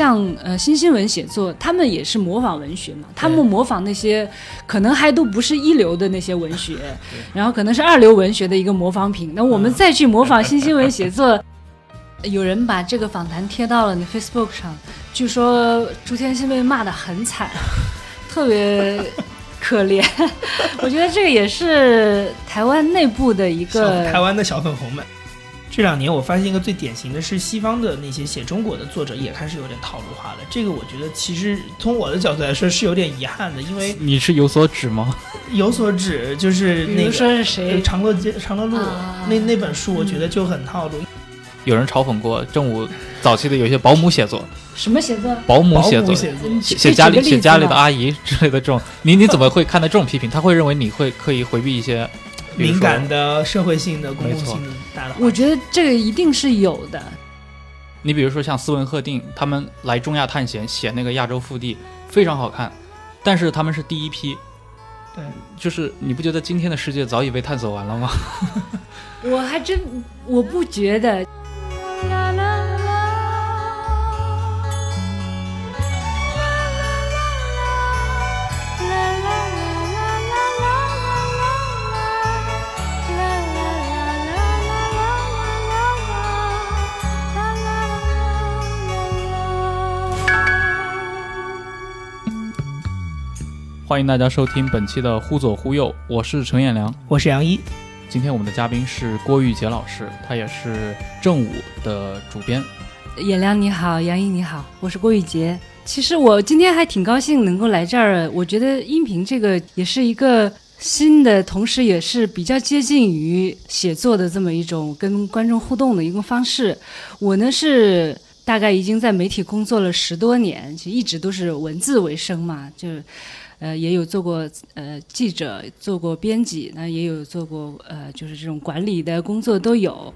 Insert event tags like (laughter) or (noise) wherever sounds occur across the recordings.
像呃新新闻写作，他们也是模仿文学嘛，他们模仿那些可能还都不是一流的那些文学，然后可能是二流文学的一个模仿品。那我们再去模仿新新闻写作，(laughs) 有人把这个访谈贴到了你 Facebook 上，据说朱天心被骂得很惨，特别可怜。(laughs) 我觉得这个也是台湾内部的一个台湾的小粉红们。这两年我发现一个最典型的是西方的那些写中国的作者也开始有点套路化了。这个我觉得其实从我的角度来说是有点遗憾的，因为你是有所指吗？有所指就是那个说是谁？长乐街长乐路那那本书，我觉得就很套路。有人嘲讽过正午早期的有些保姆写作，(laughs) 什么写作？保姆写作，写家里写家里的阿姨之类的这种，你你怎么会看待这种批评？他会认为你会刻意回避一些。敏感的社会性的、公共性的大的，我觉得这个一定是有的。你比如说像斯文赫定，他们来中亚探险，写那个亚洲腹地非常好看，但是他们是第一批。对，就是你不觉得今天的世界早已被探索完了吗？(laughs) 我还真我不觉得。欢迎大家收听本期的《忽左忽右》，我是陈彦良，我是杨一。今天我们的嘉宾是郭玉杰老师，他也是正午的主编。彦良你好，杨一你好，我是郭玉杰。其实我今天还挺高兴能够来这儿，我觉得音频这个也是一个新的，同时也是比较接近于写作的这么一种跟观众互动的一个方式。我呢是大概已经在媒体工作了十多年，就一直都是文字为生嘛，就。呃，也有做过呃记者，做过编辑，那也有做过呃，就是这种管理的工作都有。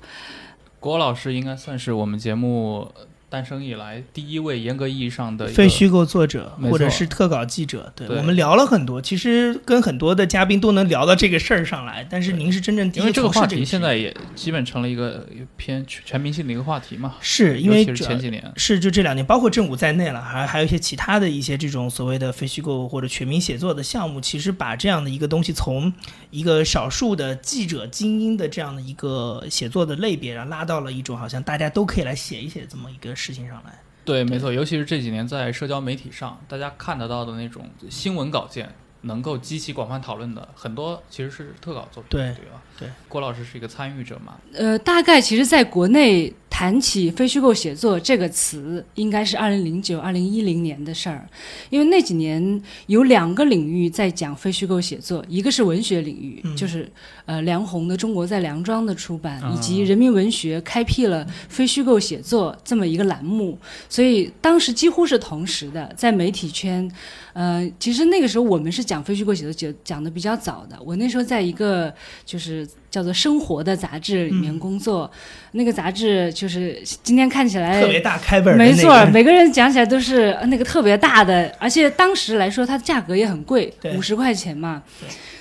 郭老师应该算是我们节目。诞生以来第一位严格意义上的非虚构作者，或者是特稿记者。对我们聊了很多，其实跟很多的嘉宾都能聊到这个事儿上来。但是您是真正因为这个话题现在也基本成了一个偏全民性的一个话题嘛？是因为前几年是就这两年，包括正午在内了，还还有一些其他的一些这种所谓的非虚构或者全民写作的项目，其实把这样的一个东西从一个少数的记者精英的这样的一个写作的类别，然后拉到了一种好像大家都可以来写一写这么一个事情上来。对，没错，尤其是这几年在社交媒体上，大家看得到的那种新闻稿件，能够激起广泛讨论的很多，其实是特稿作品，对吧？对，郭老师是一个参与者嘛？呃，大概其实，在国内谈起非虚构写作这个词，应该是二零零九、二零一零年的事儿，因为那几年有两个领域在讲非虚构写作，一个是文学领域，就是呃梁鸿的《中国在梁庄》的出版，以及人民文学开辟了非虚构写作这么一个栏目，所以当时几乎是同时的，在媒体圈，呃，其实那个时候我们是讲非虚构写作讲讲的比较早的，我那时候在一个就是。叫做《生活》的杂志里面工作，那个杂志就是今天看起来特别大开本，没错，每个人讲起来都是那个特别大的，而且当时来说它的价格也很贵，五十块钱嘛，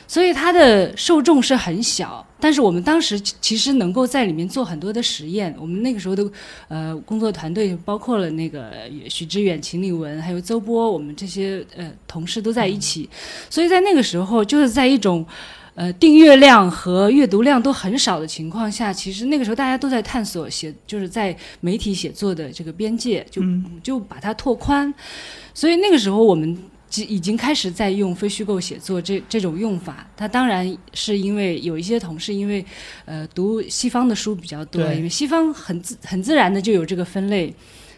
所以它的受众是很小。但是我们当时其实能够在里面做很多的实验，我们那个时候的呃工作团队包括了那个许知远、秦立文，还有周波，我们这些呃同事都在一起，所以在那个时候就是在一种。呃，订阅量和阅读量都很少的情况下，其实那个时候大家都在探索写，就是在媒体写作的这个边界，就就把它拓宽。所以那个时候我们已经开始在用非虚构写作这这种用法。它当然是因为有一些同事因为呃读西方的书比较多，因为西方很自很自然的就有这个分类。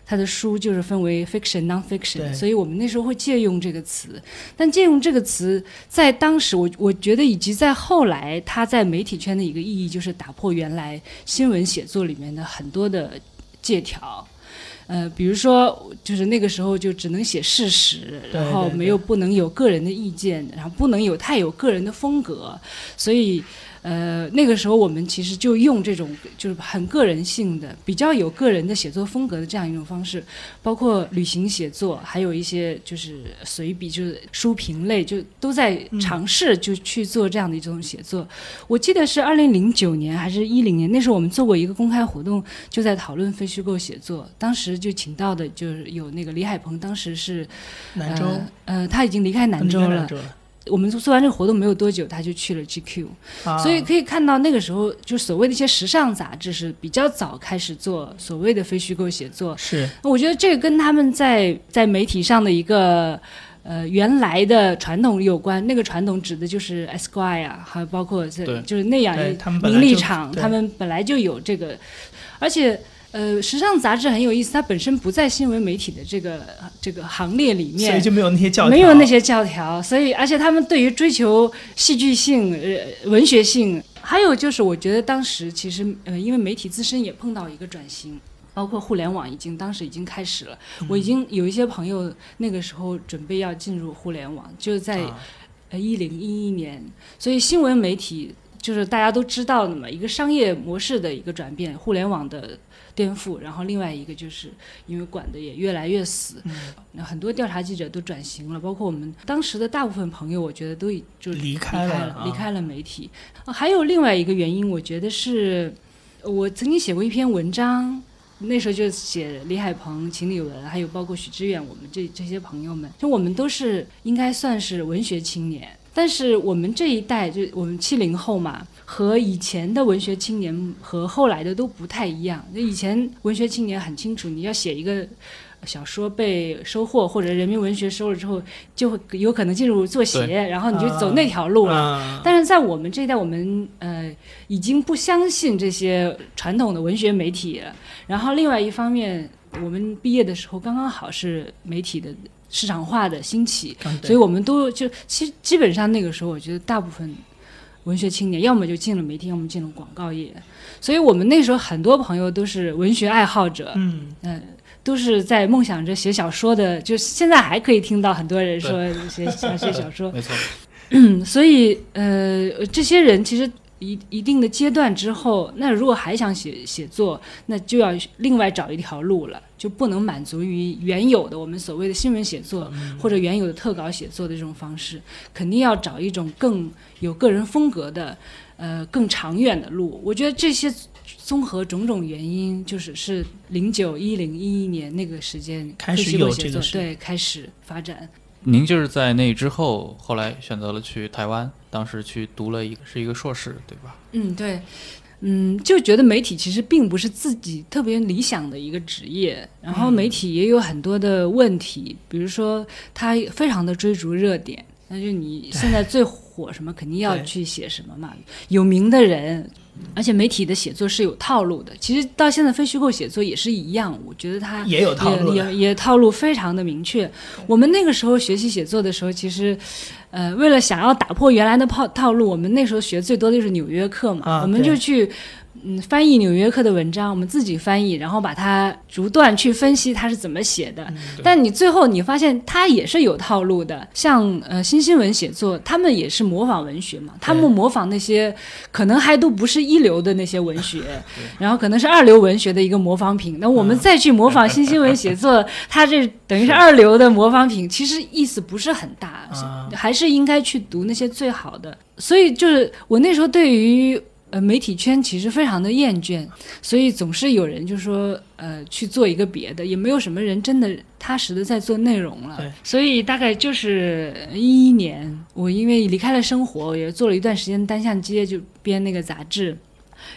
他的书就是分为 fiction、non-fiction，所以我们那时候会借用这个词。但借用这个词，在当时，我我觉得以及在后来，它在媒体圈的一个意义，就是打破原来新闻写作里面的很多的借条。呃，比如说，就是那个时候就只能写事实，然后没有不能有个人的意见，然后不能有太有个人的风格，所以。呃，那个时候我们其实就用这种就是很个人性的、比较有个人的写作风格的这样一种方式，包括旅行写作，还有一些就是随笔，就是书评类，就都在尝试就去做这样的一种写作。我记得是二零零九年还是一零年，那时候我们做过一个公开活动，就在讨论非虚构写作。当时就请到的就是有那个李海鹏，当时是南州，呃，他已经离开南州了。我们做做完这个活动没有多久，他就去了 GQ，所以可以看到那个时候就所谓的一些时尚杂志是比较早开始做所谓的非虚构写作。是，我觉得这个跟他们在在媒体上的一个呃原来的传统有关。那个传统指的就是 Esquire，还有包括这就是那样名利场，他们本来就有这个，而且。呃，时尚杂志很有意思，它本身不在新闻媒体的这个这个行列里面，所以就没有那些教条，没有那些教条。所以，而且他们对于追求戏剧性、呃文学性，还有就是，我觉得当时其实呃，因为媒体自身也碰到一个转型，包括互联网已经当时已经开始了。我已经有一些朋友那个时候准备要进入互联网，就在呃一零一一年，所以新闻媒体就是大家都知道的嘛，一个商业模式的一个转变，互联网的。颠覆，然后另外一个就是因为管的也越来越死，那很多调查记者都转型了，包括我们当时的大部分朋友，我觉得都已就离开了，离开了媒体。还有另外一个原因，我觉得是我曾经写过一篇文章，那时候就写李海鹏、秦理文，还有包括许知远，我们这这些朋友们，就我们都是应该算是文学青年。但是我们这一代，就我们七零后嘛，和以前的文学青年和后来的都不太一样。就以前文学青年很清楚，你要写一个小说被收获，或者人民文学收了之后，就会有可能进入作协，然后你就走那条路了。但是在我们这一代，我们呃已经不相信这些传统的文学媒体了。然后另外一方面，我们毕业的时候刚刚好是媒体的。市场化的兴起，所以我们都就其实基本上那个时候，我觉得大部分文学青年要么就进了媒体，要么进了广告业。所以我们那时候很多朋友都是文学爱好者，嗯嗯，都是在梦想着写小说的。就现在还可以听到很多人说写想写小说，没错。所以呃，这些人其实。一一定的阶段之后，那如果还想写写作，那就要另外找一条路了，就不能满足于原有的我们所谓的新闻写作或者原有的特稿写作的这种方式，肯定要找一种更有个人风格的，呃，更长远的路。我觉得这些综合种种原因，就是是零九一零一一年那个时间开始有这个对开始发展。您就是在那之后，后来选择了去台湾，当时去读了一个是一个硕士，对吧？嗯，对，嗯，就觉得媒体其实并不是自己特别理想的一个职业，然后媒体也有很多的问题，比如说他非常的追逐热点，那就你现在最火什么，肯定要去写什么嘛，有名的人。而且媒体的写作是有套路的，其实到现在非虚构写作也是一样，我觉得它也有套路，也也套路非常的明确。我们那个时候学习写作的时候，其实，呃，为了想要打破原来的套套路，我们那时候学最多的就是《纽约客》嘛，我们就去。嗯，翻译《纽约客》的文章，我们自己翻译，然后把它逐段去分析它是怎么写的。但你最后你发现它也是有套路的，像呃新新闻写作，他们也是模仿文学嘛，他们模仿那些可能还都不是一流的那些文学，(laughs) 然后可能是二流文学的一个模仿品。那我们再去模仿新新闻写作，(laughs) 它这等于是二流的模仿品，其实意思不是很大，还是应该去读那些最好的。所以就是我那时候对于。呃，媒体圈其实非常的厌倦，所以总是有人就说，呃，去做一个别的，也没有什么人真的踏实的在做内容了。所以大概就是一一年，我因为离开了生活，也做了一段时间单向街，就编那个杂志，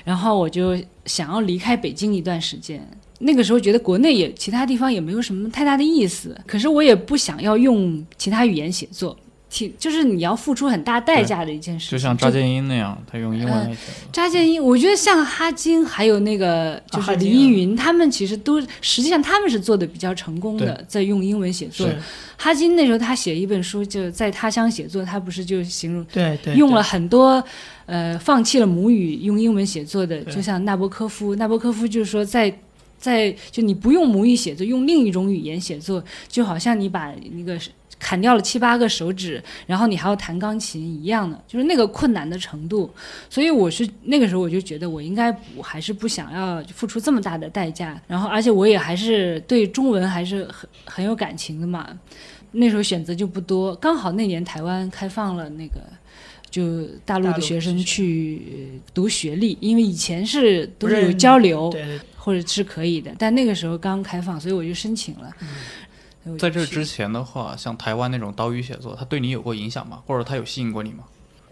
然后我就想要离开北京一段时间。那个时候觉得国内也其他地方也没有什么太大的意思，可是我也不想要用其他语言写作。挺就是你要付出很大代价的一件事，就像扎建英那样，他用英文来写。扎建英，我觉得像哈金还有那个就是李依云，他们其实都实际上他们是做的比较成功的，在用英文写作。哈金那时候他写一本书，就在他乡写作，他不是就形容对对用了很多呃放弃了母语用英文写作的，就像纳博科夫，纳博科夫就是说在在就你不用母语写作，用另一种语言写作，就好像你把那个。砍掉了七八个手指，然后你还要弹钢琴一样的，就是那个困难的程度。所以我是那个时候我就觉得我应该不还是不想要付出这么大的代价。然后而且我也还是对中文还是很很有感情的嘛。那时候选择就不多，刚好那年台湾开放了那个。就大陆的学生去读学历，因为以前是都是有交流，或者是可以的，但那个时候刚开放，所以我就申请了。在这之前的话，像台湾那种岛屿写作，它对你有过影响吗？或者它有吸引过你吗？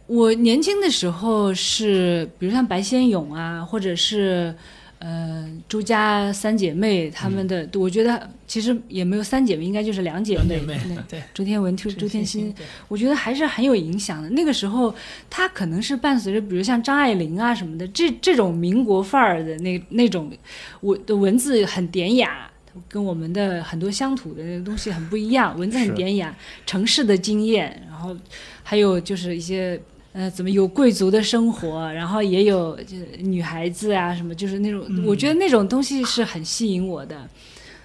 我年轻的时候是，比如像白先勇啊，或者是。呃，朱家三姐妹她们的，我觉得其实也没有三姐妹，应该就是两姐妹。对，朱天文、朱朱天心，我觉得还是很有影响的。那个时候，她可能是伴随着，比如像张爱玲啊什么的，这这种民国范儿的那那种，我的文字很典雅，跟我们的很多乡土的东西很不一样，文字很典雅，城市的经验，然后还有就是一些。呃，怎么有贵族的生活，然后也有就女孩子啊什么，就是那种，我觉得那种东西是很吸引我的。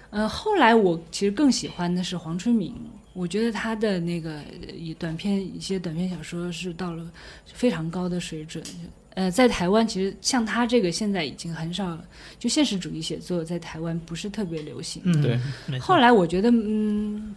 呃，后来我其实更喜欢的是黄春明，我觉得他的那个短篇一些短篇小说是到了非常高的水准。呃，在台湾其实像他这个现在已经很少了，就现实主义写作在台湾不是特别流行。嗯，对。后来我觉得，嗯。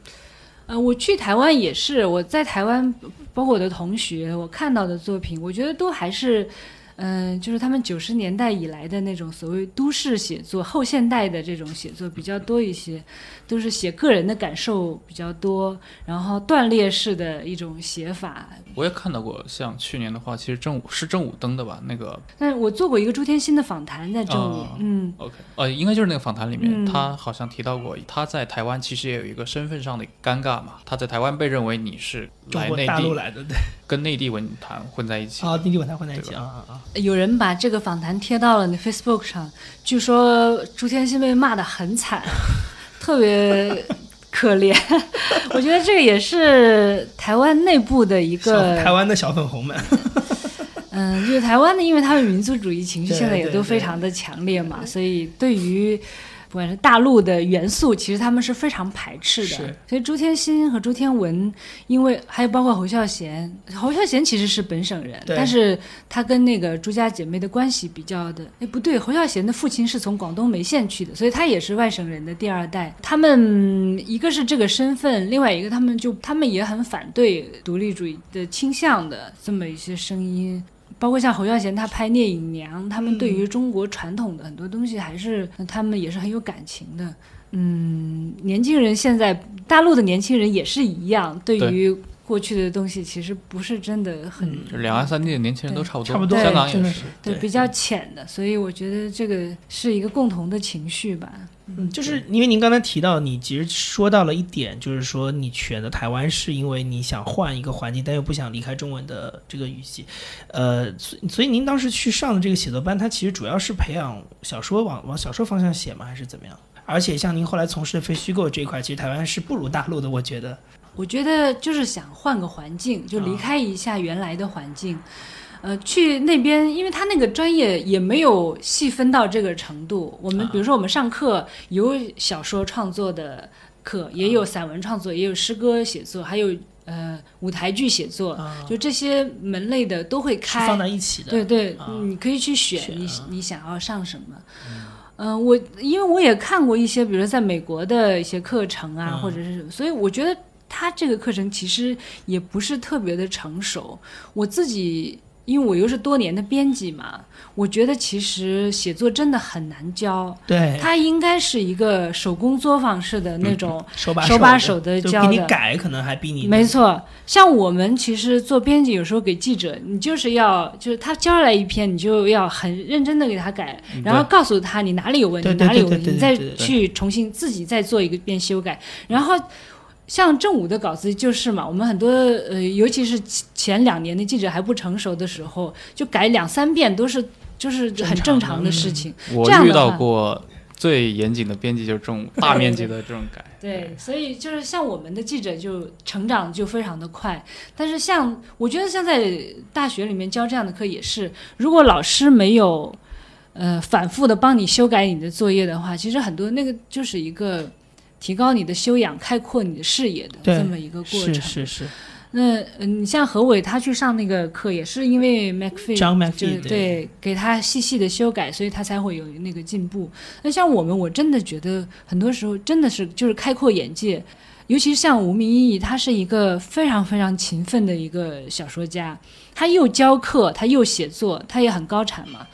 呃，我去台湾也是，我在台湾，包括我的同学，我看到的作品，我觉得都还是。嗯，就是他们九十年代以来的那种所谓都市写作、后现代的这种写作比较多一些，都是写个人的感受比较多，然后断裂式的一种写法。我也看到过，像去年的话，其实正午是正午登的吧？那个，但是我做过一个朱天心的访谈，在正午，嗯，OK，呃，应该就是那个访谈里面，他好像提到过，他在台湾其实也有一个身份上的尴尬嘛，他在台湾被认为你是来内地来的，对，跟内地文坛混在一起啊，内地文坛混在一起啊啊啊。有人把这个访谈贴到了你 Facebook 上，据说朱天心被骂得很惨，(laughs) 特别可怜。我觉得这个也是台湾内部的一个台湾的小粉红们。(laughs) 嗯，就是台湾的，因为他们民族主义情绪现在也都非常的强烈嘛，所以对于。不管是大陆的元素，其实他们是非常排斥的。所以朱天心和朱天文，因为还有包括侯孝贤，侯孝贤其实是本省人，但是他跟那个朱家姐妹的关系比较的，哎不对，侯孝贤的父亲是从广东梅县去的，所以他也是外省人的第二代。他们一个是这个身份，另外一个他们就他们也很反对独立主义的倾向的这么一些声音。包括像侯孝贤他拍《聂隐娘》，他们对于中国传统的很多东西还是他们也是很有感情的。嗯，年轻人现在大陆的年轻人也是一样，对于过去的东西其实不是真的很。两岸三地的年轻人都差不多，差不多，香港也是，对比较浅的，所以我觉得这个是一个共同的情绪吧。嗯，就是因为您刚才提到，你其实说到了一点，就是说你选择台湾是因为你想换一个环境，但又不想离开中文的这个语系，呃，所所以您当时去上的这个写作班，它其实主要是培养小说往往小说方向写吗，还是怎么样？而且像您后来从事的非虚构这一块，其实台湾是不如大陆的，我觉得。我觉得就是想换个环境，就离开一下原来的环境。呃，去那边，因为他那个专业也没有细分到这个程度。我们比如说，我们上课有小说创作的课，也有散文创作，也有诗歌写作，还有呃舞台剧写作，就这些门类的都会开放在一起的。对对，你可以去选你你想要上什么。嗯，我因为我也看过一些，比如说在美国的一些课程啊，或者是，所以我觉得他这个课程其实也不是特别的成熟。我自己。因为我又是多年的编辑嘛，我觉得其实写作真的很难教。对，他应该是一个手工作坊式的那种手把手把手的教的。给你改可能还比你。没错，像我们其实做编辑，有时候给记者，你就是要就是他交来一篇，你就要很认真的给他改，然后告诉他你哪里有问题，哪里有问题，你再去重新自己再做一个遍修改，然后。像正午的稿子就是嘛，我们很多呃，尤其是前两年的记者还不成熟的时候，就改两三遍都是就是很正常的事情。我遇到过最严谨的编辑就是正午，大面积的这种改。(laughs) 对，所以就是像我们的记者就成长就非常的快，但是像我觉得像在大学里面教这样的课也是，如果老师没有呃反复的帮你修改你的作业的话，其实很多那个就是一个。提高你的修养、开阔你的视野的这么一个过程。是是是。那嗯，你像何伟，他去上那个课，也是因为 MacFee，张 MacFee 对，给他细细的修改，所以他才会有那个进步。那像我们，我真的觉得很多时候真的是就是开阔眼界，尤其是像吴明义，他是一个非常非常勤奋的一个小说家，他又教课，他又写作，他也很高产嘛。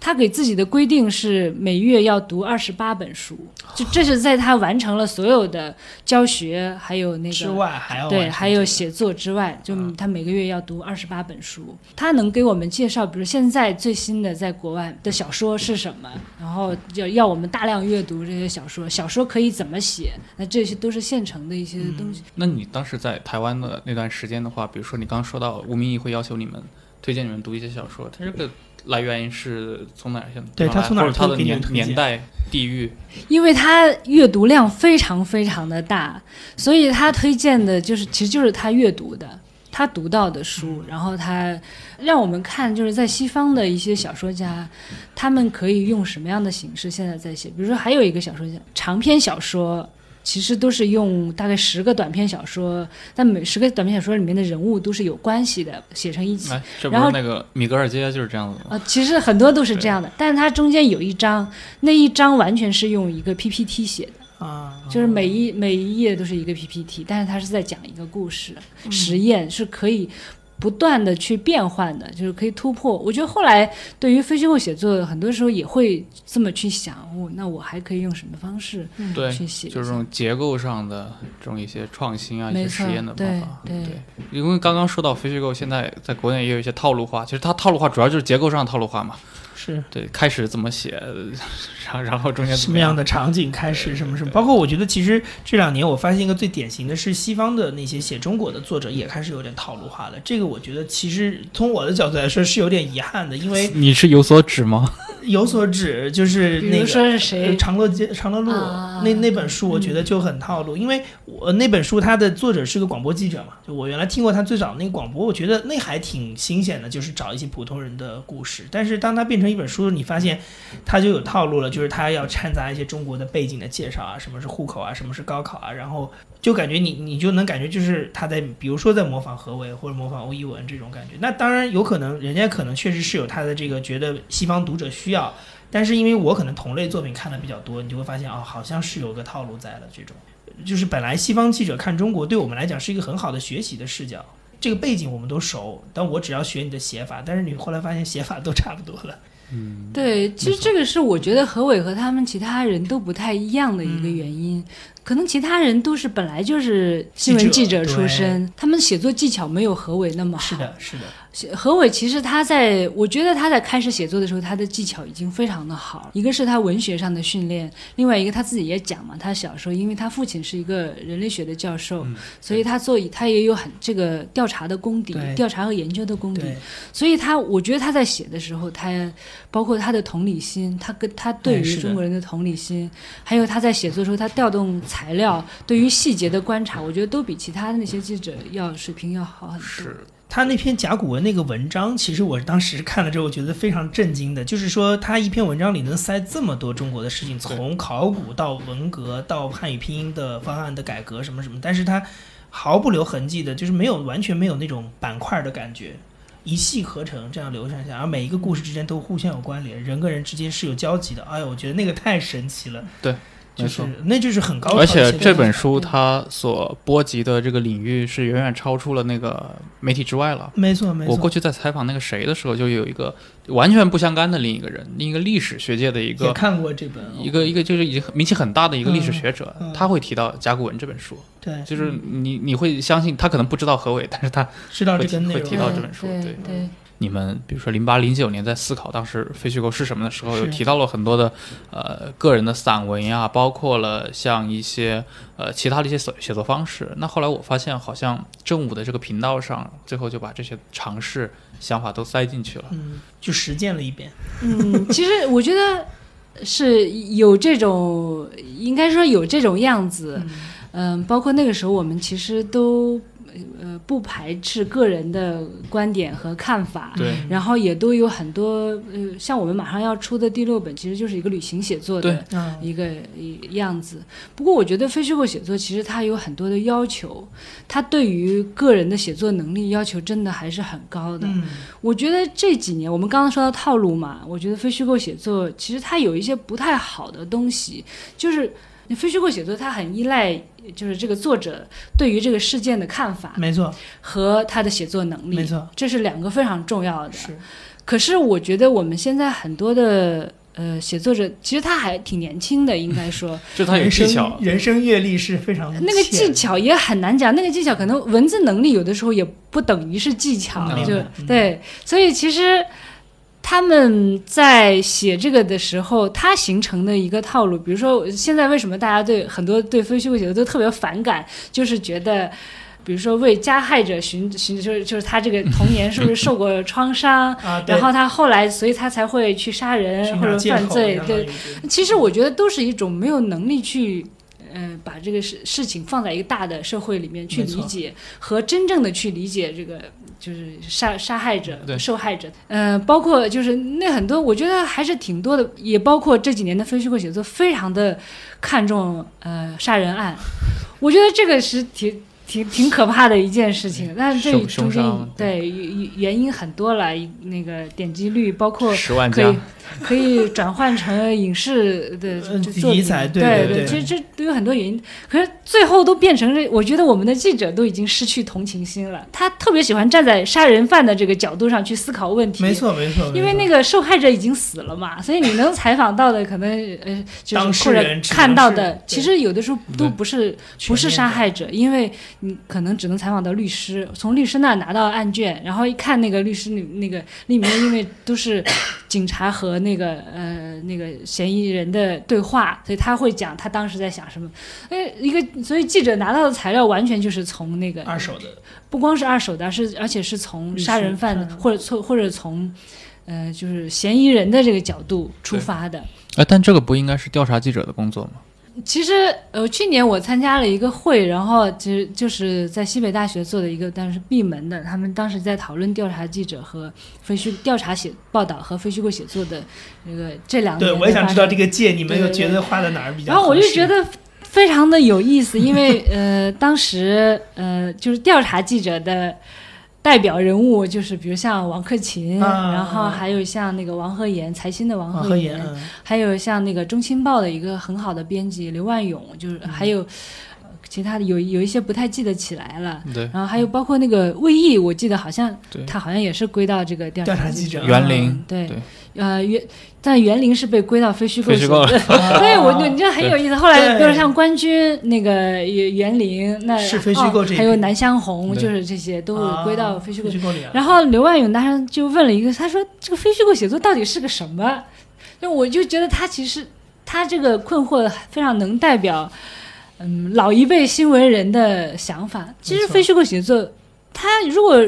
他给自己的规定是每月要读二十八本书，就这是在他完成了所有的教学还有那个之外，还要对还有写作之外，就他每个月要读二十八本书。他能给我们介绍，比如现在最新的在国外的小说是什么，然后要要我们大量阅读这些小说，小说可以怎么写，那这些都是现成的一些东西。那你当时在台湾的那段时间的话，比如说你刚说到吴明义会要求你们推荐你们读一些小说，他这个。来源是从哪儿？对他从哪儿？他的年年代、地域。因为他阅读量非常非常的大，所以他推荐的就是，其实就是他阅读的，他读到的书，然后他让我们看，就是在西方的一些小说家，他们可以用什么样的形式现在在写。比如说，还有一个小说家，长篇小说。其实都是用大概十个短篇小说，但每十个短篇小说里面的人物都是有关系的，写成一起。然后那个米格尔街就是这样子啊，其实很多都是这样的，但是它中间有一章，那一章完全是用一个 PPT 写的啊，就是每一每一页都是一个 PPT，但是它是在讲一个故事，实验是可以。不断的去变换的，就是可以突破。我觉得后来对于非虚构写作，很多时候也会这么去想：哦，那我还可以用什么方式去写？就是这种结构上的这种一些创新啊，一些实验的方法。对，因为刚刚说到非虚构，现在在国内也有一些套路化。其实它套路化主要就是结构上套路化嘛。是对，开始怎么写，(laughs) 然后然后中间什么样的场景开始什么什么，包括我觉得其实这两年我发现一个最典型的是西方的那些写中国的作者也开始有点套路化了。这个我觉得其实从我的角度来说是有点遗憾的，因为 (laughs) 你是有所指吗？有所指就是那个说是谁长乐街长乐路那那本书，我觉得就很套路，因为我那本书它的作者是个广播记者嘛，就我原来听过他最早那个广播，我觉得那还挺新鲜的，就是找一些普通人的故事。但是当他变成一本书，你发现他就有套路了，就是他要掺杂一些中国的背景的介绍啊，什么是户口啊，什么是高考啊，然后就感觉你你就能感觉就是他在比如说在模仿何伟或者模仿欧一文这种感觉。那当然有可能，人家可能确实是有他的这个觉得西方读者需要。但是因为我可能同类作品看的比较多，你就会发现哦，好像是有个套路在的。这种就是本来西方记者看中国，对我们来讲是一个很好的学习的视角。这个背景我们都熟，但我只要学你的写法。但是你后来发现写法都差不多了。嗯，对，其实这个是我觉得何伟和他们其他人都不太一样的一个原因。可能其他人都是本来就是新闻记者出身，他们写作技巧没有何伟那么好。是的，是的。何伟其实他在，我觉得他在开始写作的时候，他的技巧已经非常的好。一个是他文学上的训练，另外一个他自己也讲嘛，他小时候因为他父亲是一个人类学的教授，所以他做他也有很这个调查的功底，调查和研究的功底。所以他我觉得他在写的时候，他包括他的同理心，他跟他对于中国人的同理心，还有他在写作的时候，他调动材料，对于细节的观察，我觉得都比其他的那些记者要水平要好很多。是。他那篇甲骨文那个文章，其实我当时看了之后，我觉得非常震惊的，就是说他一篇文章里能塞这么多中国的事情，从考古到文革到汉语拼音的方案的改革什么什么，但是他毫不留痕迹的，就是没有完全没有那种板块的感觉，一气呵成这样流传下，而每一个故事之间都互相有关联，人跟人之间是有交集的。哎呦，我觉得那个太神奇了。对。就是，那就是很高。而且这本书它所波及的这个领域是远远超出了那个媒体之外了。没错，没错。我过去在采访那个谁的时候，就有一个完全不相干的另一个人，另一个历史学界的一个，也看过这本，一个一个就是已经名气很大的一个历史学者，他会提到甲骨文这本书。对，就是你你会相信他可能不知道何伟，但是他知道这个会提到这本书。对对。你们比如说零八零九年在思考当时非虚构是什么的时候，有提到了很多的呃个人的散文呀，包括了像一些呃其他的一些写写作方式。那后来我发现，好像正午的这个频道上，最后就把这些尝试想法都塞进去了，嗯，就实践了一遍。嗯，其实我觉得是有这种，应该说有这种样子。嗯，包括那个时候我们其实都。呃不排斥个人的观点和看法，对，然后也都有很多呃，像我们马上要出的第六本，其实就是一个旅行写作的一个样子。不过我觉得非虚构写作其实它有很多的要求，它对于个人的写作能力要求真的还是很高的。我觉得这几年我们刚刚说到套路嘛，我觉得非虚构写作其实它有一些不太好的东西，就是非虚构写作它很依赖。就是这个作者对于这个事件的看法，没错，和他的写作能力，没错，这是两个非常重要的。是，可是我觉得我们现在很多的呃写作者，其实他还挺年轻的，应该 (laughs) 说，就他有技巧，人生阅历是非常那个技巧也很难讲，那个技巧可能文字能力有的时候也不等于是技巧，就对，所以其实。他们在写这个的时候，他形成的一个套路，比如说现在为什么大家对很多对非虚构写作都特别反感，就是觉得，比如说为加害者寻 (laughs) 寻，就是就是他这个童年是不是受过 (laughs) 创伤，然后他后来所以他才会去杀人或者犯罪，对，其实我觉得都是一种没有能力去。嗯，把这个事事情放在一个大的社会里面去理解，和真正的去理解这个就是杀杀害者、受害者。嗯，包括就是那很多，我觉得还是挺多的，也包括这几年的非虚构写作，非常的看重呃杀人案。我觉得这个是挺。挺挺可怕的一件事情，但这中间对原因很多了，那个点击率包括可以 (laughs) 可以转换成影视的题材，对对，其实这都有很多原因。可是最后都变成这，我觉得我们的记者都已经失去同情心了。他特别喜欢站在杀人犯的这个角度上去思考问题，没错没错，因为那个受害者已经死了嘛，所以你能采访到的可能呃，就是或者看到的，其实有的时候都不是不是杀害者，因为。你可能只能采访到律师，从律师那拿到案卷，然后一看那个律师那那个里面，因为都是警察和那个呃那个嫌疑人的对话，所以他会讲他当时在想什么。哎，一个所以记者拿到的材料完全就是从那个二手的，不光是二手的，是而且是从杀人犯的或者从或者从呃就是嫌疑人的这个角度出发的。哎，但这个不应该是调查记者的工作吗？其实，呃，去年我参加了一个会，然后其实就是在西北大学做的一个，但是闭门的。他们当时在讨论调查记者和非虚调查写报道和非虚构写作的那个这两对，我也想知道这个界，你们又觉得画在哪儿比较？然后我就觉得非常的有意思，因为呃，当时呃，就是调查记者的。代表人物就是比如像王克勤，然后还有像那个王鹤炎，财新的王鹤言，还有像那个中青报的一个很好的编辑刘万勇，就是还有其他的有有一些不太记得起来了。对，然后还有包括那个魏毅，我记得好像他好像也是归到这个调查记者园林，对，呃园。但园林是被归到非虚构，(laughs) 所以我你这很有意思。后来比如像官军那个园林，那是非虚构，还有南湘红，就是这些都归到非虚构。然后刘万勇当时就问了一个，他说：“这个非虚构写作到底是个什么？”那我就觉得他其实他这个困惑非常能代表，嗯，老一辈新闻人的想法。其实非虚构写作，他如果。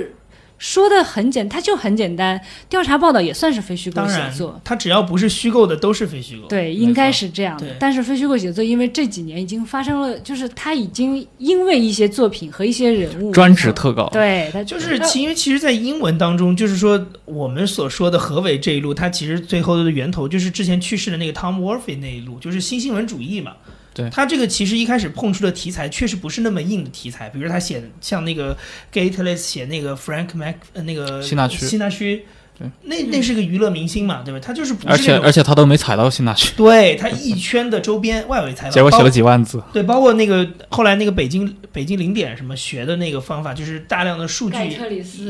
说的很简，它就很简单。调查报道也算是非虚构写作，它只要不是虚构的都是非虚构。对，应该是这样的。但是非虚构写作，因为这几年已经发生了，就是它已经因为一些作品和一些人物专职特稿。对，它就是其因为其实，在英文当中，就是说我们所说的何伟这一路，它其实最后的源头就是之前去世的那个 Tom Wolfe 那一路，就是新新闻主义嘛。对。他这个其实一开始碰出的题材确实不是那么硬的题材，比如他写像那个 Gateless 写那个 Frank Mac 那个西纳区，西纳区，对，那那是个娱乐明星嘛，对吧？他就是不是而且而且他都没踩到西纳区，对他一圈的周边外围采访，结果写了几万字，对，包括那个后来那个北京北京零点什么学的那个方法，就是大量的数据，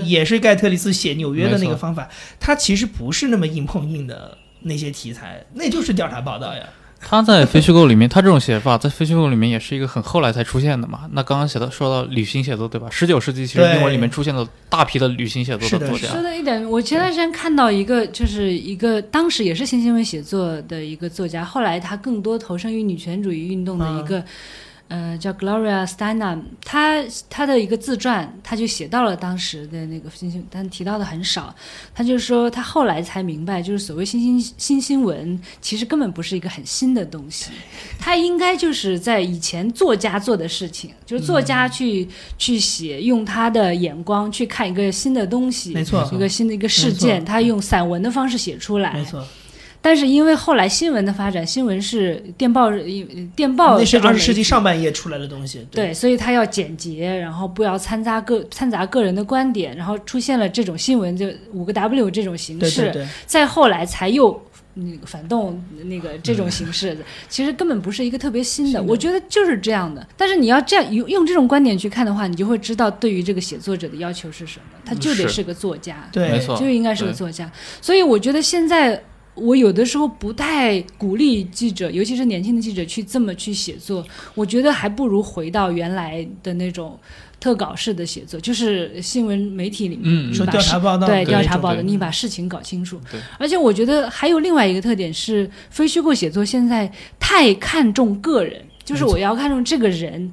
也是盖特里斯写纽约的那个方法，他其实不是那么硬碰硬的那些题材，那就是调查报道呀。他在非虚构里面，他这种写法在非虚构里面也是一个很后来才出现的嘛。那刚刚写到说到旅行写作，对吧？十九世纪其实英文里面出现了大批的旅行写作的作家。说的一点，我前段时间看到一个，就是一个当时也是新新闻写作的一个作家，后来他更多投身于女权主义运动的一个，呃，叫 Gloria Steinem，他他的一个自传，他就写到了当时的那个新兴，但提到的很少。他就说他后来才明白，就是所谓新新新新闻，其实根本不是一个很新的东西，(laughs) 他应该就是在以前作家做的事情，就是作家去去写，用他的眼光去看一个新的东西，没错，一个新的一个事件，他用散文的方式写出来，没错。但是因为后来新闻的发展，新闻是电报，电报那是二十世纪上半叶出来的东西，对，所以它要简洁，然后不要掺杂个掺杂个人的观点，然后出现了这种新闻，就五个 W 这种形式，再后来才又那个反动那个这种形式，其实根本不是一个特别新的，我觉得就是这样的。但是你要这样用用这种观点去看的话，你就会知道对于这个写作者的要求是什么，他就得是个作家，对，就应该是个作家。所以我觉得现在。我有的时候不太鼓励记者，尤其是年轻的记者去这么去写作。我觉得还不如回到原来的那种特稿式的写作，就是新闻媒体里面说调查报道，对调查报道，你把事情搞清楚。而且我觉得还有另外一个特点是，非虚构写作现在太看重个人，就是我要看重这个人，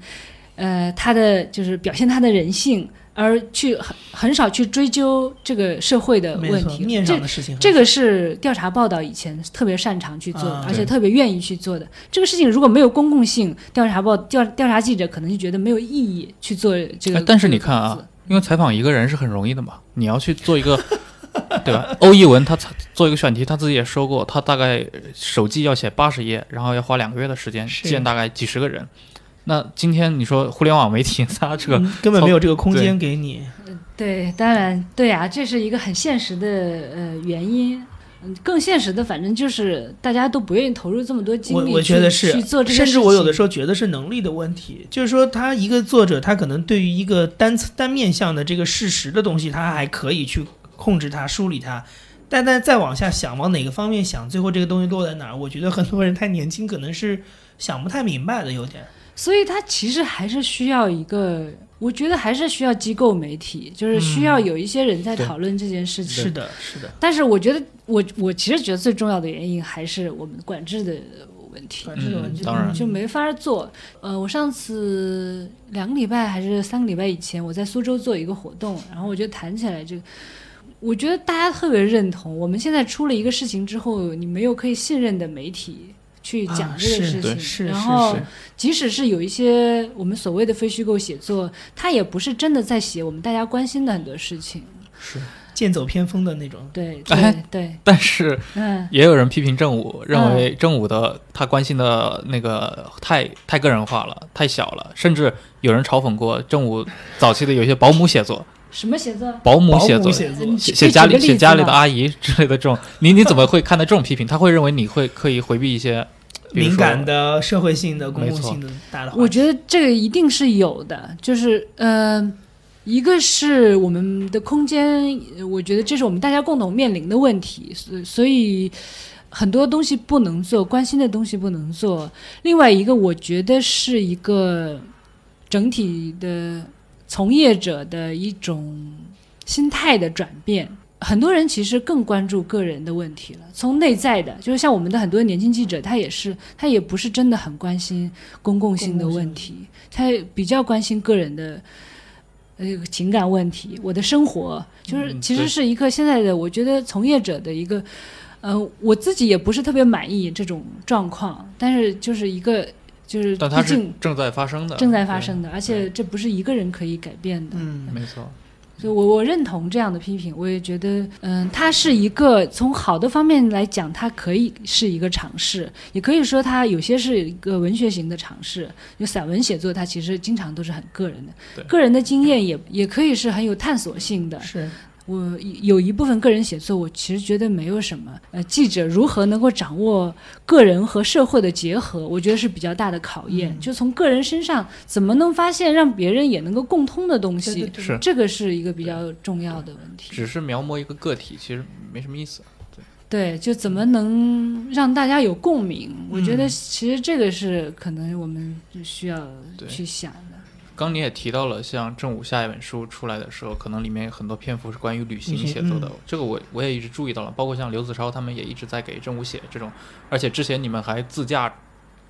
呃，他的就是表现他的人性。而去很很少去追究这个社会的问题，这这个是调查报道以前特别擅长去做，而且特别愿意去做的。这个事情如果没有公共性，调查报调调查记者可能就觉得没有意义去做这个。但是你看啊，因为采访一个人是很容易的嘛，你要去做一个，(laughs) 对吧？欧一文他做一个选题，他自己也说过，他大概手记要写八十页，然后要花两个月的时间见大概几十个人。那今天你说互联网媒体，它这个根本没有这个空间给你。对，当然对啊，这是一个很现实的呃原因。嗯，更现实的，反正就是大家都不愿意投入这么多精力我觉得是去做这个甚至我有的时候觉得是能力的问题。就是说，他一个作者，他可能对于一个单单面向的这个事实的东西，他还可以去控制它、梳理它。但但再往下想，往哪个方面想，最后这个东西落在哪儿？我觉得很多人太年轻，可能是想不太明白的，有点。所以，它其实还是需要一个，我觉得还是需要机构媒体，就是需要有一些人在讨论这件事情。是的，是的。但是，我觉得，我我其实觉得最重要的原因还是我们管制的问题。管制的问题，当然就没法做。呃，我上次两个礼拜还是三个礼拜以前，我在苏州做一个活动，然后我就谈起来这个，我觉得大家特别认同。我们现在出了一个事情之后，你没有可以信任的媒体。去讲这个事情，然后即使是有一些我们所谓的非虚构写作，他也不是真的在写我们大家关心的很多事情，是剑走偏锋的那种。对对对。但是，嗯，也有人批评正午，认为正午的他关心的那个太太个人化了，太小了，甚至有人嘲讽过正午早期的有些保姆写作。(laughs) 什么写作？保姆写作，写家里写家里的阿姨之类的这种，你你怎么会看待这种批评？他会认为你会刻意回避一些。敏感的社会性的、公共性的大的，我觉得这个一定是有的。就是，呃，一个是我们的空间，我觉得这是我们大家共同面临的问题，所所以很多东西不能做，关心的东西不能做。另外一个，我觉得是一个整体的从业者的一种心态的转变。很多人其实更关注个人的问题了，从内在的，就是像我们的很多年轻记者，他也是，他也不是真的很关心公共性的问题，他比较关心个人的呃情感问题。我的生活就是其实是一个现在的，我觉得从业者的一个，呃，我自己也不是特别满意这种状况，但是就是一个就是，但它是正在发生的，正在发生的，而且这不是一个人可以改变的。嗯，没错。所以，我我认同这样的批评，我也觉得，嗯，它是一个从好的方面来讲，它可以是一个尝试，也可以说它有些是一个文学型的尝试。就散文写作，它其实经常都是很个人的，个人的经验也也可以是很有探索性的。是。我有一部分个人写作，我其实觉得没有什么。呃，记者如何能够掌握个人和社会的结合，我觉得是比较大的考验。就从个人身上怎么能发现让别人也能够共通的东西，是这个是一个比较重要的问题。只是描摹一个个体，其实没什么意思。对对，就怎么能让大家有共鸣？我觉得其实这个是可能我们需要去想。刚你也提到了，像正午下一本书出来的时候，可能里面有很多篇幅是关于旅行写作的。这个我我也一直注意到了，包括像刘子超他们也一直在给正午写这种，而且之前你们还自驾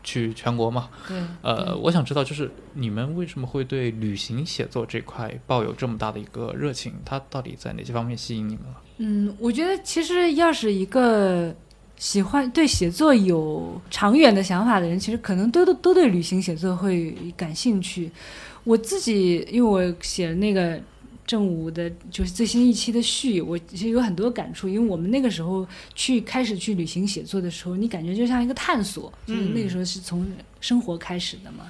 去全国嘛。对。呃，我想知道，就是你们为什么会对旅行写作这块抱有这么大的一个热情？它到底在哪些方面吸引你们了？嗯，我觉得其实要是一个喜欢对写作有长远的想法的人，其实可能都都都对旅行写作会感兴趣。我自己因为我写了那个。正午的，就是最新一期的序，我其实有很多感触，因为我们那个时候去开始去旅行写作的时候，你感觉就像一个探索，就是那个时候是从生活开始的嘛，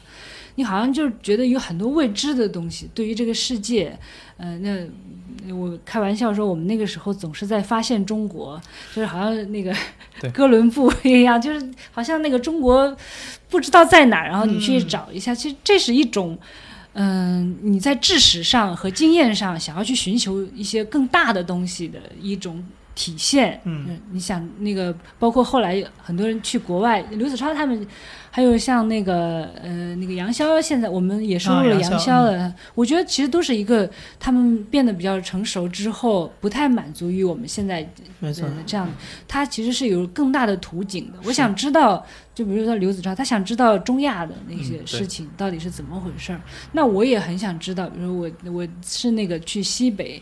你好像就觉得有很多未知的东西，对于这个世界，呃，那我开玩笑说，我们那个时候总是在发现中国，就是好像那个 (laughs) 哥伦布一样，就是好像那个中国不知道在哪，然后你去找一下，其实这是一种。嗯，你在知识上和经验上想要去寻求一些更大的东西的一种体现。嗯，你想那个，包括后来很多人去国外，刘子超他们。还有像那个呃那个杨潇，现在我们也收录了杨潇了。我觉得其实都是一个他们变得比较成熟之后，不太满足于我们现在这样。他其实是有更大的图景的。我想知道，就比如说刘子超，他想知道中亚的那些事情到底是怎么回事儿。那我也很想知道，比如我我是那个去西北。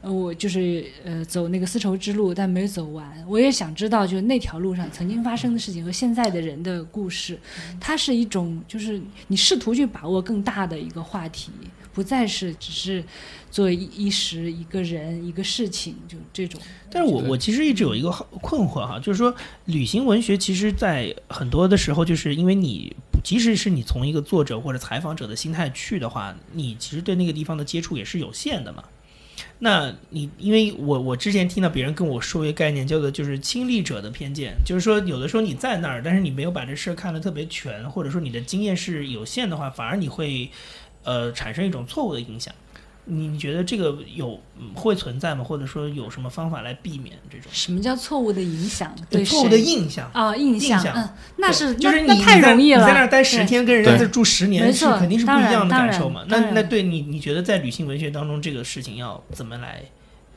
呃，我就是呃走那个丝绸之路，但没走完。我也想知道，就是那条路上曾经发生的事情和现在的人的故事。它是一种，就是你试图去把握更大的一个话题，不再是只是做一一时一个人一个事情，就这种。但是我我其实一直有一个困惑哈，就是说旅行文学其实，在很多的时候，就是因为你即使是你从一个作者或者采访者的心态去的话，你其实对那个地方的接触也是有限的嘛。那你，因为我我之前听到别人跟我说一个概念，叫做就是亲历者的偏见，就是说有的时候你在那儿，但是你没有把这事儿看得特别全，或者说你的经验是有限的话，反而你会呃产生一种错误的影响。你你觉得这个有会存在吗？或者说有什么方法来避免这种？什么叫错误的影响？对错误的印象啊，印象，嗯，那是就是那太容易了。你在那儿待十天，跟人家在住十年是肯定是不一样的感受嘛。那那对你，你觉得在旅行文学当中，这个事情要怎么来？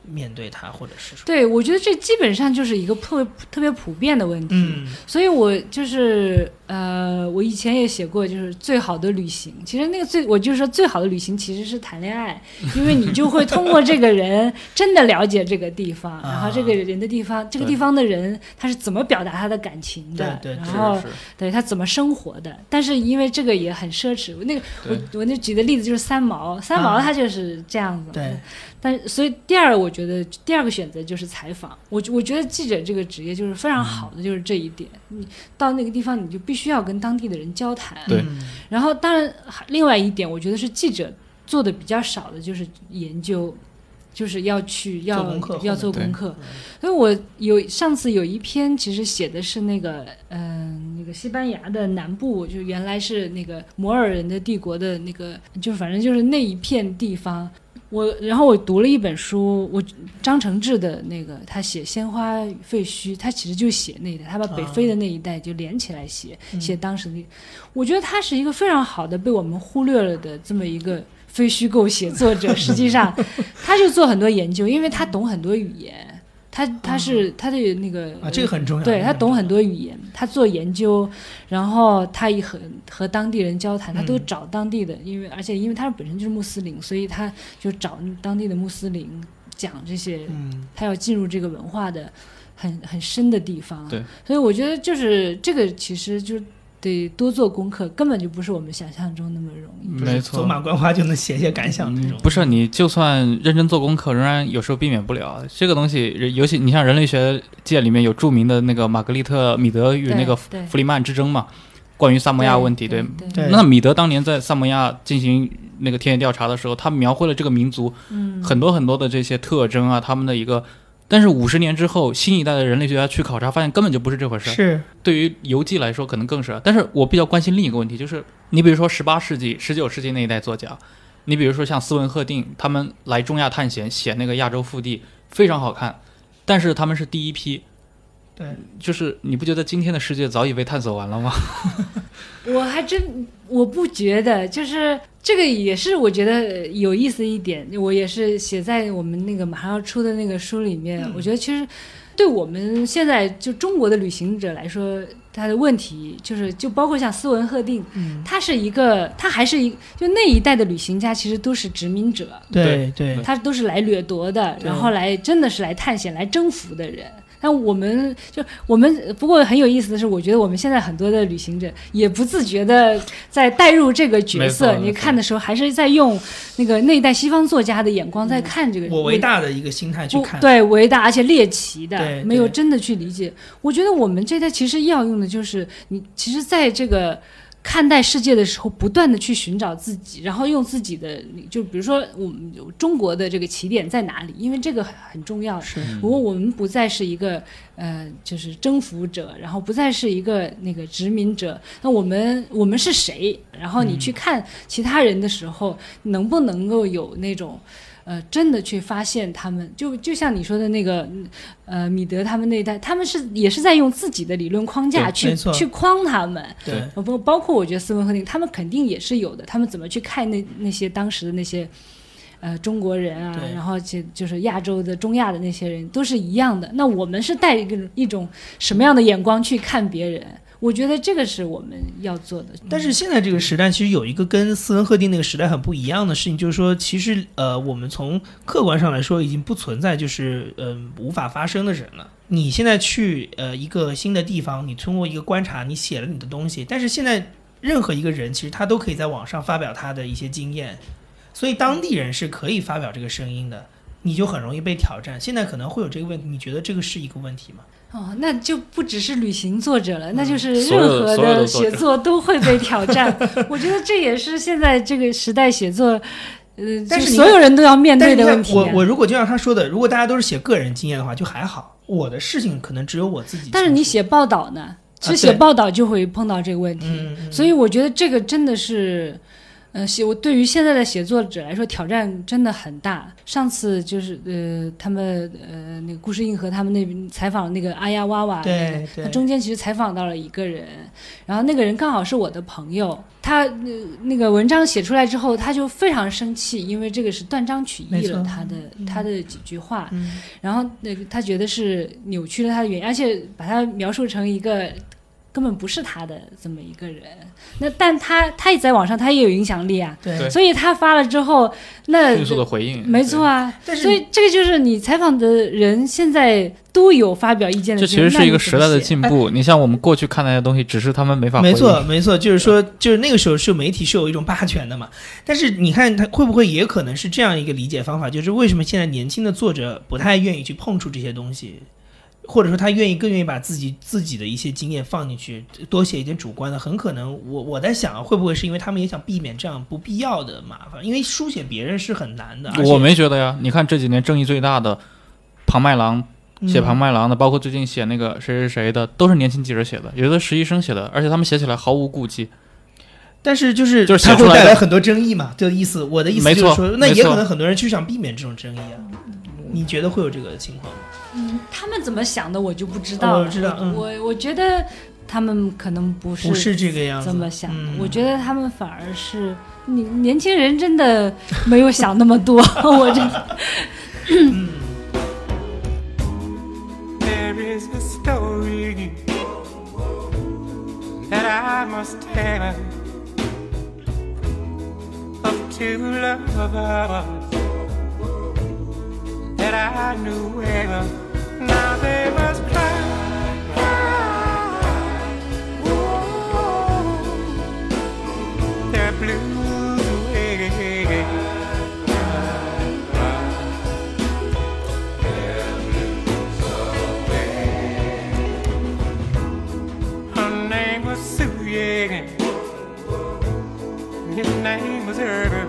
面对它，或者是说，对我觉得这基本上就是一个特别特别普遍的问题。嗯，所以我就是呃，我以前也写过，就是最好的旅行。其实那个最，我就说最好的旅行其实是谈恋爱，(laughs) 因为你就会通过这个人真的了解这个地方，然后这个人的地方，这个地方的人他是怎么表达他的感情的，然后对他怎么生活的。但是因为这个也很奢侈，那个我我那举的例子就是三毛，三毛他就是这样子。对。但所以第二，我觉得第二个选择就是采访。我我觉得记者这个职业就是非常好的，就是这一点。你到那个地方，你就必须要跟当地的人交谈。对。然后，当然，另外一点，我觉得是记者做的比较少的，就是研究，就是要去要要做功课。所以我有上次有一篇，其实写的是那个嗯，那个西班牙的南部，就原来是那个摩尔人的帝国的那个，就反正就是那一片地方。我然后我读了一本书，我张承志的那个，他写《鲜花与废墟》，他其实就写那一代，他把北非的那一代就连起来写，写当时的。我觉得他是一个非常好的被我们忽略了的这么一个非虚构写作者。实际上，(laughs) 他就做很多研究，因为他懂很多语言。他他是他的那个啊，这个很重要。对他懂很多语言，他做研究，然后他也很和当地人交谈，他都找当地的，因为而且因为他本身就是穆斯林，所以他就找当地的穆斯林讲这些，他要进入这个文化的很很深的地方。对，所以我觉得就是这个其实就。得多做功课，根本就不是我们想象中那么容易。没错，走马观花就能写写感想那种。不是，你就算认真做功课，仍然有时候避免不了这个东西。尤其你像人类学界里面有著名的那个玛格丽特·米德与那个弗里曼之争嘛，关于萨摩亚问题。对，那米德当年在萨摩亚进行那个田野调查的时候，他描绘了这个民族很多很多的这些特征啊，他们的一个。但是五十年之后，新一代的人类学家去考察，发现根本就不是这回事。是对于游记来说，可能更是。但是我比较关心另一个问题，就是你比如说十八世纪、十九世纪那一代作家，你比如说像斯文赫定，他们来中亚探险，写那个亚洲腹地非常好看，但是他们是第一批。对，就是你不觉得今天的世界早已被探索完了吗？(laughs) 我还真我不觉得，就是这个也是我觉得有意思一点。我也是写在我们那个马上要出的那个书里面。我觉得其实对我们现在就中国的旅行者来说，他的问题就是就包括像斯文赫定，嗯，他是一个，他还是一就那一代的旅行家，其实都是殖民者，对对，他都是来掠夺的，然后来真的是来探险、来征服的人。那我们就我们不过很有意思的是，我觉得我们现在很多的旅行者也不自觉的在带入这个角色。你看的时候，还是在用那个那一代西方作家的眼光在看这个。我为大的一个心态去看，对，伟大而且猎奇的，没有真的去理解。我觉得我们这代其实要用的就是你，其实在这个。看待世界的时候，不断的去寻找自己，然后用自己的，就比如说我们中国的这个起点在哪里？因为这个很重要。是，如果我们不再是一个呃，就是征服者，然后不再是一个那个殖民者，那我们我们是谁？然后你去看其他人的时候，能不能够有那种？呃，真的去发现他们，就就像你说的那个，呃，米德他们那一代，他们是也是在用自己的理论框架去去框他们。对，包包括我觉得斯文赫定，他们肯定也是有的。他们怎么去看那那些当时的那些，呃，中国人啊，然后就就是亚洲的中亚的那些人，都是一样的。那我们是带一个一种什么样的眼光去看别人？我觉得这个是我们要做的，但是现在这个时代其实有一个跟斯文赫定那个时代很不一样的事情，就是说，其实呃，我们从客观上来说，已经不存在就是嗯无法发声的人了。你现在去呃一个新的地方，你通过一个观察，你写了你的东西，但是现在任何一个人其实他都可以在网上发表他的一些经验，所以当地人是可以发表这个声音的，你就很容易被挑战。现在可能会有这个问题，你觉得这个是一个问题吗？哦，那就不只是旅行作者了，那就是任何的写作都会被挑战。(laughs) 我觉得这也是现在这个时代写作，呃，但是所有人都要面对的问题。我我如果就像他说的，如果大家都是写个人经验的话，就还好。我的事情可能只有我自己。但是你写报道呢？其实写报道就会碰到这个问题，所以我觉得这个真的是。呃，写我对于现在的写作者来说，挑战真的很大。上次就是呃，他们呃那个故事硬核他们那边采访那个阿呀哇哇，对对，他中间其实采访到了一个人，然后那个人刚好是我的朋友，他那个文章写出来之后，他就非常生气，因为这个是断章取义了他的他的几句话，然后那个他觉得是扭曲了他的原因，而且把他描述成一个。根本不是他的这么一个人，那但他他也在网上，他也有影响力啊，对，所以他发了之后，那迅速的回应，没错啊，所以这个就是你采访的人现在都有发表意见的，这其实是一个时代的进步。你像我们过去看那些东西，只是他们没法，没错没错，就是说，就是那个时候是媒体是有一种霸权的嘛，但是你看他会不会也可能是这样一个理解方法，就是为什么现在年轻的作者不太愿意去碰触这些东西？或者说他愿意更愿意把自己自己的一些经验放进去，多写一点主观的，很可能我我在想，会不会是因为他们也想避免这样不必要的麻烦？因为书写别人是很难的。我没觉得呀，你看这几年争议最大的庞麦郎写庞麦郎的，包括最近写那个谁谁谁的，都是年轻记者写的，有的实习生写的，而且他们写起来毫无顾忌。但是就是就是他会带来很多争议嘛？这个意思，我的意思就是说，那也可能很多人就想避免这种争议啊。你觉得会有这个情况吗？嗯，他们怎么想的我就不知道了。我知道，我我觉得他们可能不是不是这个样子这么想的。我觉得他们反而是年年轻人真的没有想那么多。(laughs) 我真的。that I knew well. Now they must cry, blues away. Her name was Sue, yeah. His name was Earl.